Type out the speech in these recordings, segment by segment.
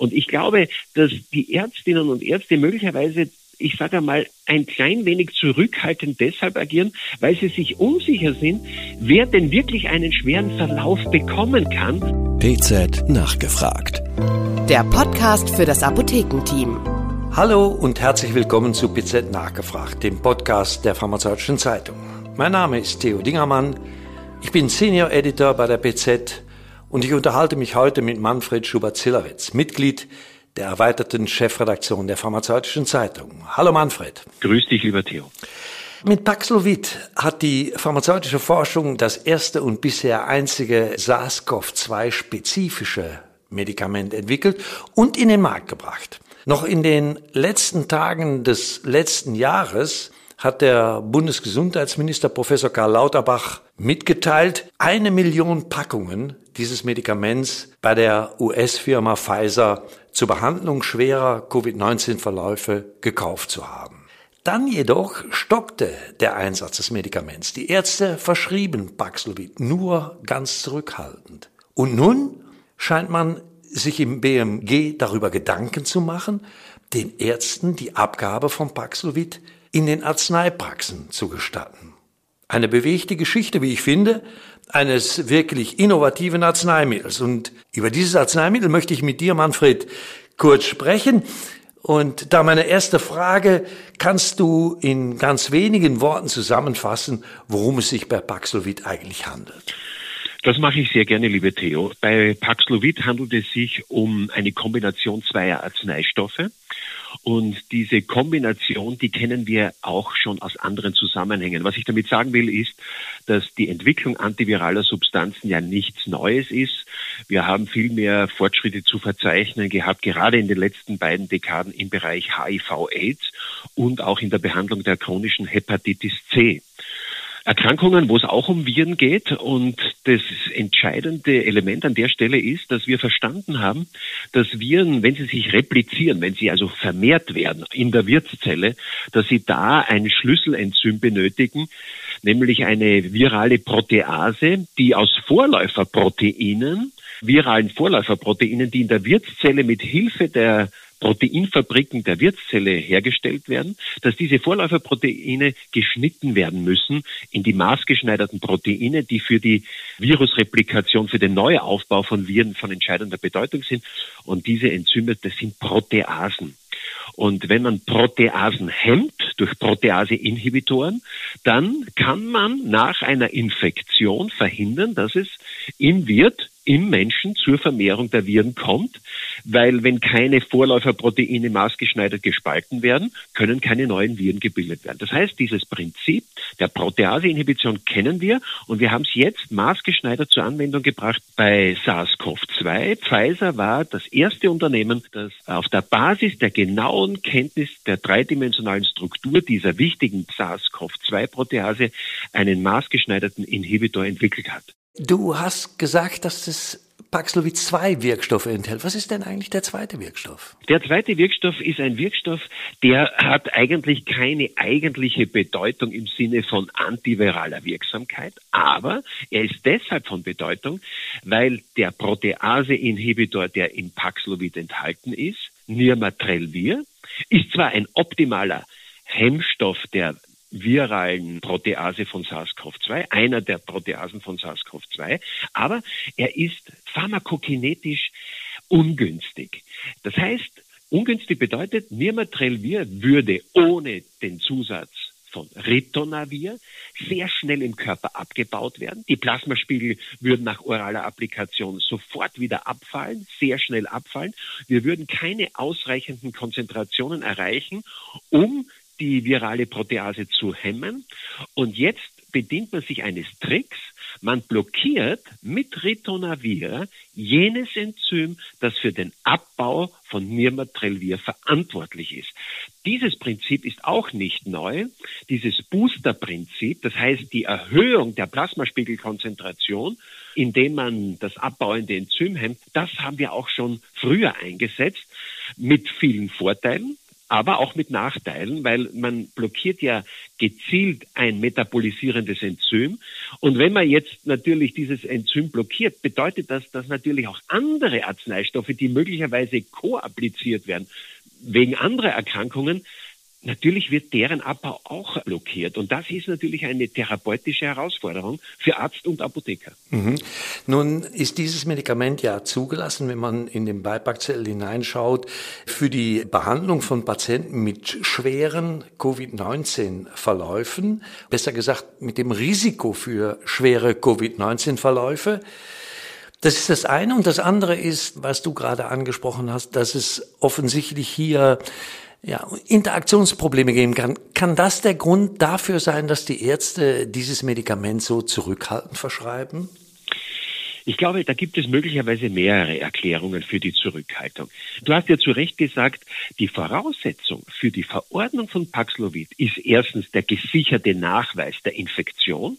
Und ich glaube, dass die Ärztinnen und Ärzte möglicherweise ich sage einmal, ein klein wenig zurückhaltend deshalb agieren, weil sie sich unsicher sind, wer denn wirklich einen schweren Verlauf bekommen kann. PZ nachgefragt. Der Podcast für das Apothekenteam. Hallo und herzlich willkommen zu PZ nachgefragt, dem Podcast der Pharmazeutischen Zeitung. Mein Name ist Theo Dingermann. Ich bin Senior Editor bei der PZ und ich unterhalte mich heute mit Manfred Schubert-Zillerwitz, Mitglied der erweiterten Chefredaktion der Pharmazeutischen Zeitung. Hallo Manfred. Grüß dich, lieber Theo. Mit Paxlovid hat die pharmazeutische Forschung das erste und bisher einzige SARS-CoV-2-spezifische Medikament entwickelt und in den Markt gebracht. Noch in den letzten Tagen des letzten Jahres hat der Bundesgesundheitsminister Professor Karl Lauterbach mitgeteilt, eine Million Packungen dieses Medikaments bei der US-Firma Pfizer zur Behandlung schwerer Covid-19-Verläufe gekauft zu haben. Dann jedoch stockte der Einsatz des Medikaments. Die Ärzte verschrieben Paxlovid nur ganz zurückhaltend. Und nun scheint man sich im BMG darüber Gedanken zu machen, den Ärzten die Abgabe von Paxlovid in den Arzneipraxen zu gestatten. Eine bewegte Geschichte, wie ich finde, eines wirklich innovativen Arzneimittels. Und über dieses Arzneimittel möchte ich mit dir, Manfred, kurz sprechen. Und da meine erste Frage, kannst du in ganz wenigen Worten zusammenfassen, worum es sich bei Paxlovid eigentlich handelt? Das mache ich sehr gerne, liebe Theo. Bei Paxlovid handelt es sich um eine Kombination zweier Arzneistoffe. Und diese Kombination, die kennen wir auch schon aus anderen Zusammenhängen. Was ich damit sagen will, ist, dass die Entwicklung antiviraler Substanzen ja nichts Neues ist. Wir haben viel mehr Fortschritte zu verzeichnen gehabt, gerade in den letzten beiden Dekaden im Bereich HIV-AIDS und auch in der Behandlung der chronischen Hepatitis C. Erkrankungen, wo es auch um Viren geht. Und das entscheidende Element an der Stelle ist, dass wir verstanden haben, dass Viren, wenn sie sich replizieren, wenn sie also vermehrt werden in der Wirtszelle, dass sie da ein Schlüsselenzym benötigen, nämlich eine virale Protease, die aus Vorläuferproteinen viralen Vorläuferproteinen, die in der Wirtszelle mit Hilfe der Proteinfabriken der Wirtszelle hergestellt werden, dass diese Vorläuferproteine geschnitten werden müssen in die maßgeschneiderten Proteine, die für die Virusreplikation, für den Neuaufbau von Viren von entscheidender Bedeutung sind. Und diese Enzyme, das sind Proteasen. Und wenn man Proteasen hemmt durch Protease-Inhibitoren, dann kann man nach einer Infektion verhindern, dass es im Wirt im Menschen zur Vermehrung der Viren kommt, weil wenn keine Vorläuferproteine maßgeschneidert gespalten werden, können keine neuen Viren gebildet werden. Das heißt, dieses Prinzip der Protease-Inhibition kennen wir und wir haben es jetzt maßgeschneidert zur Anwendung gebracht bei SARS-CoV-2. Pfizer war das erste Unternehmen, das auf der Basis der genauen Kenntnis der dreidimensionalen Struktur dieser wichtigen SARS-CoV-2-Protease einen maßgeschneiderten Inhibitor entwickelt hat. Du hast gesagt, dass das Paxlovid zwei Wirkstoffe enthält. Was ist denn eigentlich der zweite Wirkstoff? Der zweite Wirkstoff ist ein Wirkstoff, der hat eigentlich keine eigentliche Bedeutung im Sinne von antiviraler Wirksamkeit, aber er ist deshalb von Bedeutung, weil der Protease-Inhibitor, der im Paxlovid enthalten ist, Nirmatrelvir, ist zwar ein optimaler Hemmstoff der viralen Protease von SARS-CoV-2, einer der Proteasen von SARS-CoV-2, aber er ist pharmakokinetisch ungünstig. Das heißt, ungünstig bedeutet, Nirmatrelvir würde ohne den Zusatz von Ritonavir sehr schnell im Körper abgebaut werden. Die Plasmaspiegel würden nach oraler Applikation sofort wieder abfallen, sehr schnell abfallen. Wir würden keine ausreichenden Konzentrationen erreichen, um die virale Protease zu hemmen. Und jetzt bedient man sich eines Tricks. Man blockiert mit Ritonavir jenes Enzym, das für den Abbau von Nirmatrelvir verantwortlich ist. Dieses Prinzip ist auch nicht neu. Dieses Booster-Prinzip, das heißt die Erhöhung der Plasmaspiegelkonzentration, indem man das abbauende Enzym hemmt, das haben wir auch schon früher eingesetzt mit vielen Vorteilen. Aber auch mit Nachteilen, weil man blockiert ja gezielt ein metabolisierendes Enzym. Und wenn man jetzt natürlich dieses Enzym blockiert, bedeutet das, dass natürlich auch andere Arzneistoffe, die möglicherweise koappliziert werden, wegen anderer Erkrankungen, Natürlich wird deren Abbau auch blockiert. Und das ist natürlich eine therapeutische Herausforderung für Arzt und Apotheker. Mhm. Nun ist dieses Medikament ja zugelassen, wenn man in den Beipackzettel hineinschaut, für die Behandlung von Patienten mit schweren Covid-19-Verläufen. Besser gesagt, mit dem Risiko für schwere Covid-19-Verläufe. Das ist das eine. Und das andere ist, was du gerade angesprochen hast, dass es offensichtlich hier ja, Interaktionsprobleme geben kann. Kann das der Grund dafür sein, dass die Ärzte dieses Medikament so zurückhaltend verschreiben? Ich glaube, da gibt es möglicherweise mehrere Erklärungen für die Zurückhaltung. Du hast ja zu Recht gesagt, die Voraussetzung für die Verordnung von Paxlovid ist erstens der gesicherte Nachweis der Infektion,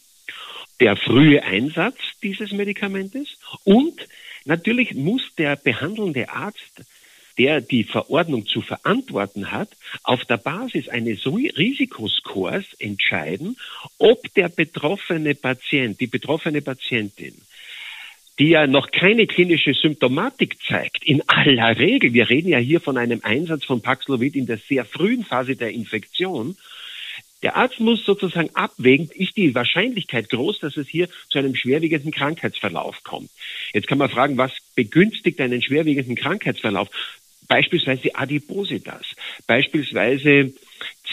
der frühe Einsatz dieses Medikamentes und natürlich muss der behandelnde Arzt der die Verordnung zu verantworten hat, auf der Basis eines Risikoscores entscheiden, ob der betroffene Patient, die betroffene Patientin, die ja noch keine klinische Symptomatik zeigt, in aller Regel, wir reden ja hier von einem Einsatz von Paxlovid in der sehr frühen Phase der Infektion, der Arzt muss sozusagen abwägen, ist die Wahrscheinlichkeit groß, dass es hier zu einem schwerwiegenden Krankheitsverlauf kommt. Jetzt kann man fragen, was begünstigt einen schwerwiegenden Krankheitsverlauf? Beispielsweise Adipositas, beispielsweise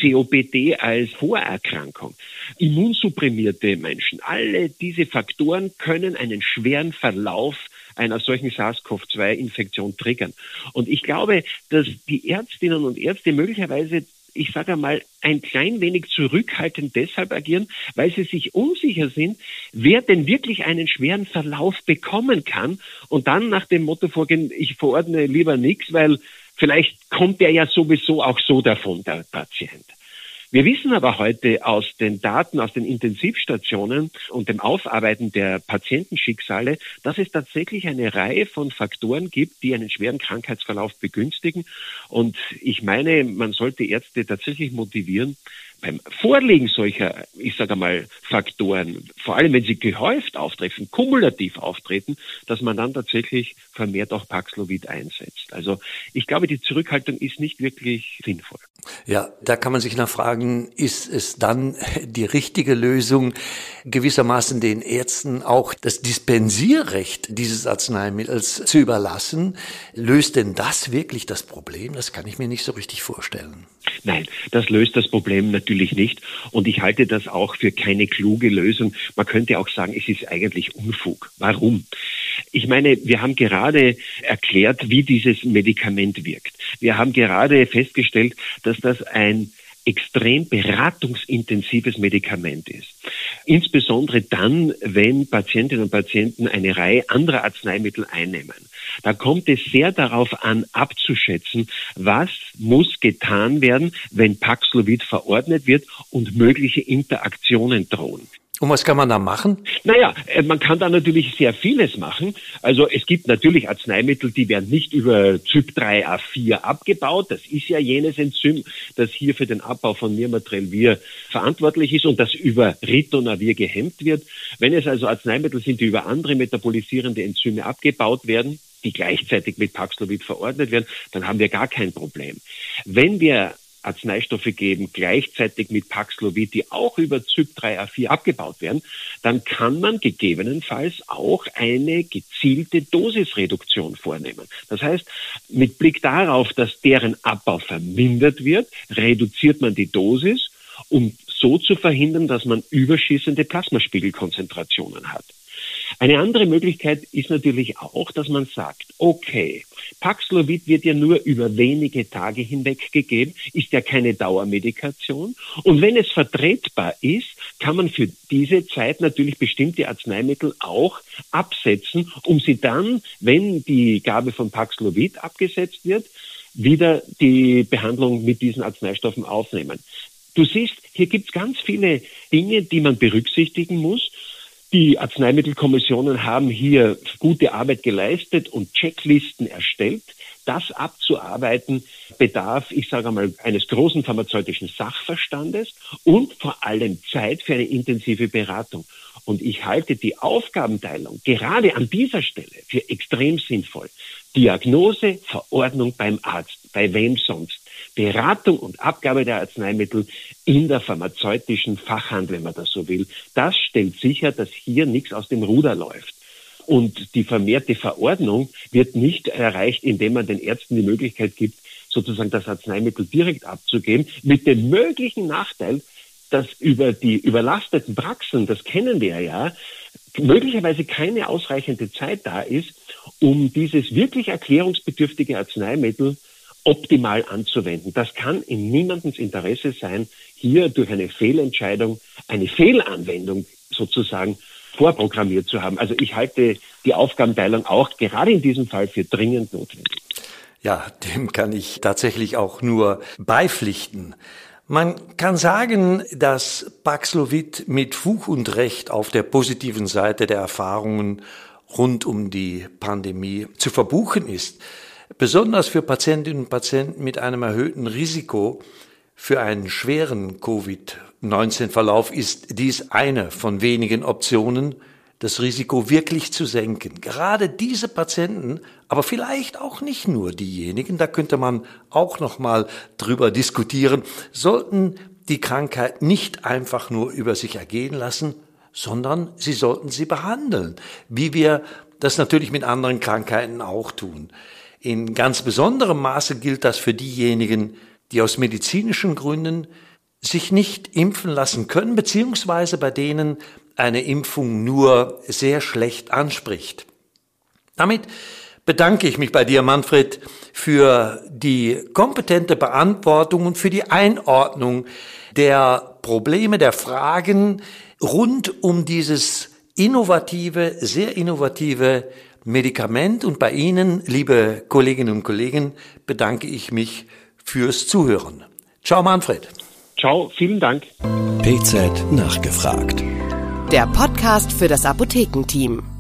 COPD als Vorerkrankung, immunsupprimierte Menschen. Alle diese Faktoren können einen schweren Verlauf einer solchen SARS-CoV-2-Infektion triggern. Und ich glaube, dass die Ärztinnen und Ärzte möglicherweise ich sage einmal, ein klein wenig zurückhaltend deshalb agieren, weil sie sich unsicher sind, wer denn wirklich einen schweren Verlauf bekommen kann und dann nach dem Motto vorgehen, ich verordne lieber nichts, weil vielleicht kommt er ja sowieso auch so davon, der Patient. Wir wissen aber heute aus den Daten aus den Intensivstationen und dem Aufarbeiten der Patientenschicksale, dass es tatsächlich eine Reihe von Faktoren gibt, die einen schweren Krankheitsverlauf begünstigen. Und ich meine, man sollte Ärzte tatsächlich motivieren, beim Vorliegen solcher, ich sage mal, Faktoren, vor allem wenn sie gehäuft auftreten, kumulativ auftreten, dass man dann tatsächlich vermehrt auch Paxlovid einsetzt. Also ich glaube, die Zurückhaltung ist nicht wirklich sinnvoll. Ja, da kann man sich nachfragen, ist es dann die richtige Lösung, gewissermaßen den Ärzten auch das Dispensierrecht dieses Arzneimittels zu überlassen? Löst denn das wirklich das Problem? Das kann ich mir nicht so richtig vorstellen. Nein, das löst das Problem natürlich nicht. Und ich halte das auch für keine kluge Lösung. Man könnte auch sagen, es ist eigentlich Unfug. Warum? Ich meine, wir haben gerade erklärt, wie dieses Medikament wirkt. Wir haben gerade festgestellt, dass das ein extrem beratungsintensives Medikament ist. Insbesondere dann, wenn Patientinnen und Patienten eine Reihe anderer Arzneimittel einnehmen. Da kommt es sehr darauf an, abzuschätzen, was muss getan werden, wenn Paxlovid verordnet wird und mögliche Interaktionen drohen. Und was kann man da machen? Naja, äh, man kann da natürlich sehr vieles machen. Also es gibt natürlich Arzneimittel, die werden nicht über Zyp3A4 abgebaut. Das ist ja jenes Enzym, das hier für den Abbau von Nirmatrelvir verantwortlich ist und das über Ritonavir gehemmt wird. Wenn es also Arzneimittel sind, die über andere metabolisierende Enzyme abgebaut werden, die gleichzeitig mit Paxlovid verordnet werden, dann haben wir gar kein Problem. Wenn wir Arzneistoffe geben, gleichzeitig mit Paxlovid, die auch über Zyp3A4 abgebaut werden, dann kann man gegebenenfalls auch eine gezielte Dosisreduktion vornehmen. Das heißt, mit Blick darauf, dass deren Abbau vermindert wird, reduziert man die Dosis, um so zu verhindern, dass man überschießende Plasmaspiegelkonzentrationen hat. Eine andere Möglichkeit ist natürlich auch, dass man sagt, okay, Paxlovid wird ja nur über wenige Tage hinweg gegeben, ist ja keine Dauermedikation. Und wenn es vertretbar ist, kann man für diese Zeit natürlich bestimmte Arzneimittel auch absetzen, um sie dann, wenn die Gabe von Paxlovid abgesetzt wird, wieder die Behandlung mit diesen Arzneistoffen aufnehmen. Du siehst, hier gibt es ganz viele Dinge, die man berücksichtigen muss. Die Arzneimittelkommissionen haben hier gute Arbeit geleistet und Checklisten erstellt. Das abzuarbeiten bedarf, ich sage einmal, eines großen pharmazeutischen Sachverstandes und vor allem Zeit für eine intensive Beratung. Und ich halte die Aufgabenteilung gerade an dieser Stelle für extrem sinnvoll. Diagnose, Verordnung beim Arzt, bei wem sonst. Beratung und Abgabe der Arzneimittel in der pharmazeutischen Fachhandel, wenn man das so will. Das stellt sicher, dass hier nichts aus dem Ruder läuft. Und die vermehrte Verordnung wird nicht erreicht, indem man den Ärzten die Möglichkeit gibt, sozusagen das Arzneimittel direkt abzugeben, mit dem möglichen Nachteil, dass über die überlasteten Praxen, das kennen wir ja, möglicherweise keine ausreichende Zeit da ist, um dieses wirklich erklärungsbedürftige Arzneimittel optimal anzuwenden. Das kann in niemandens Interesse sein, hier durch eine Fehlentscheidung, eine Fehlanwendung sozusagen vorprogrammiert zu haben. Also ich halte die Aufgabenteilung auch gerade in diesem Fall für dringend notwendig. Ja, dem kann ich tatsächlich auch nur beipflichten. Man kann sagen, dass Paxlovid mit Fug und Recht auf der positiven Seite der Erfahrungen rund um die Pandemie zu verbuchen ist. Besonders für Patientinnen und Patienten mit einem erhöhten Risiko für einen schweren Covid-19-Verlauf ist dies eine von wenigen Optionen, das Risiko wirklich zu senken. Gerade diese Patienten, aber vielleicht auch nicht nur diejenigen, da könnte man auch noch mal drüber diskutieren, sollten die Krankheit nicht einfach nur über sich ergehen lassen, sondern sie sollten sie behandeln, wie wir das natürlich mit anderen Krankheiten auch tun. In ganz besonderem Maße gilt das für diejenigen, die aus medizinischen Gründen sich nicht impfen lassen können, beziehungsweise bei denen eine Impfung nur sehr schlecht anspricht. Damit bedanke ich mich bei dir, Manfred, für die kompetente Beantwortung und für die Einordnung der Probleme, der Fragen rund um dieses innovative, sehr innovative Medikament. Und bei Ihnen, liebe Kolleginnen und Kollegen, bedanke ich mich fürs Zuhören. Ciao, Manfred. Ciao, vielen Dank. PZ nachgefragt. Der Podcast für das Apothekenteam.